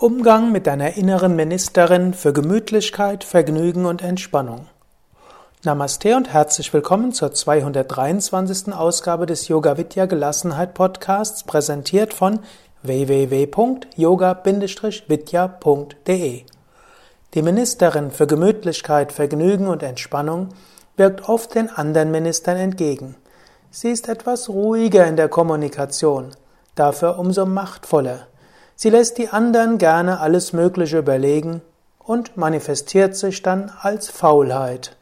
Umgang mit deiner inneren Ministerin für Gemütlichkeit, Vergnügen und Entspannung. Namaste und herzlich willkommen zur 223. Ausgabe des Yoga Vidya Gelassenheit Podcasts, präsentiert von www.yoga-vidya.de. Die Ministerin für Gemütlichkeit, Vergnügen und Entspannung wirkt oft den anderen Ministern entgegen. Sie ist etwas ruhiger in der Kommunikation, dafür umso machtvoller. Sie lässt die anderen gerne alles Mögliche überlegen und manifestiert sich dann als Faulheit.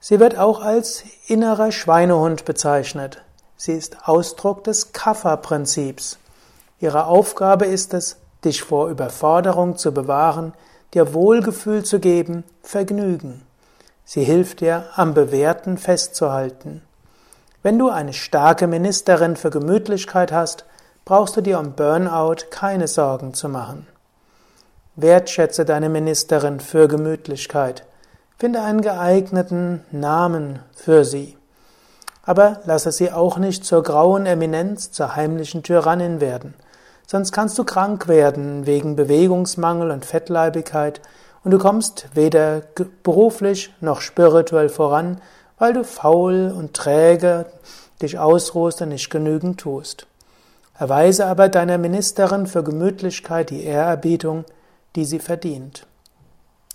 Sie wird auch als innerer Schweinehund bezeichnet. Sie ist Ausdruck des Kapha-Prinzips. Ihre Aufgabe ist es, dich vor Überforderung zu bewahren, dir Wohlgefühl zu geben, Vergnügen. Sie hilft dir, am Bewährten festzuhalten. Wenn du eine starke Ministerin für Gemütlichkeit hast, brauchst du dir um Burnout keine Sorgen zu machen. Wertschätze deine Ministerin für Gemütlichkeit. Finde einen geeigneten Namen für sie. Aber lasse sie auch nicht zur grauen Eminenz, zur heimlichen Tyrannin werden. Sonst kannst du krank werden wegen Bewegungsmangel und Fettleibigkeit und du kommst weder beruflich noch spirituell voran, weil du faul und träge dich ausruhst und nicht genügend tust. Erweise aber deiner Ministerin für Gemütlichkeit die Ehrerbietung, die sie verdient.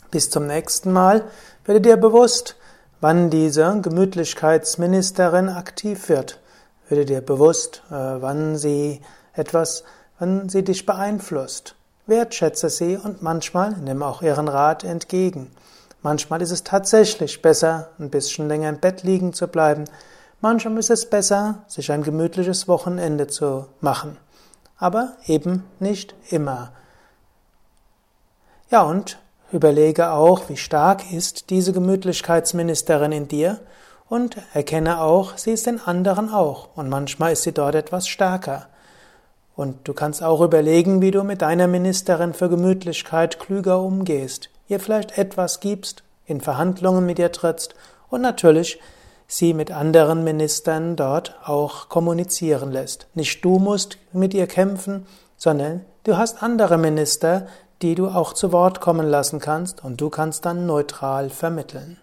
Bis zum nächsten Mal werde dir bewusst, wann diese Gemütlichkeitsministerin aktiv wird. Werde dir bewusst, äh, wann sie etwas, wann sie dich beeinflusst. Wertschätze sie und manchmal nimm auch ihren Rat entgegen. Manchmal ist es tatsächlich besser, ein bisschen länger im Bett liegen zu bleiben, Manchmal ist es besser, sich ein gemütliches Wochenende zu machen. Aber eben nicht immer. Ja, und überlege auch, wie stark ist diese Gemütlichkeitsministerin in dir und erkenne auch, sie ist in anderen auch und manchmal ist sie dort etwas stärker. Und du kannst auch überlegen, wie du mit deiner Ministerin für Gemütlichkeit klüger umgehst, ihr vielleicht etwas gibst, in Verhandlungen mit ihr trittst und natürlich sie mit anderen Ministern dort auch kommunizieren lässt. Nicht du musst mit ihr kämpfen, sondern du hast andere Minister, die du auch zu Wort kommen lassen kannst und du kannst dann neutral vermitteln.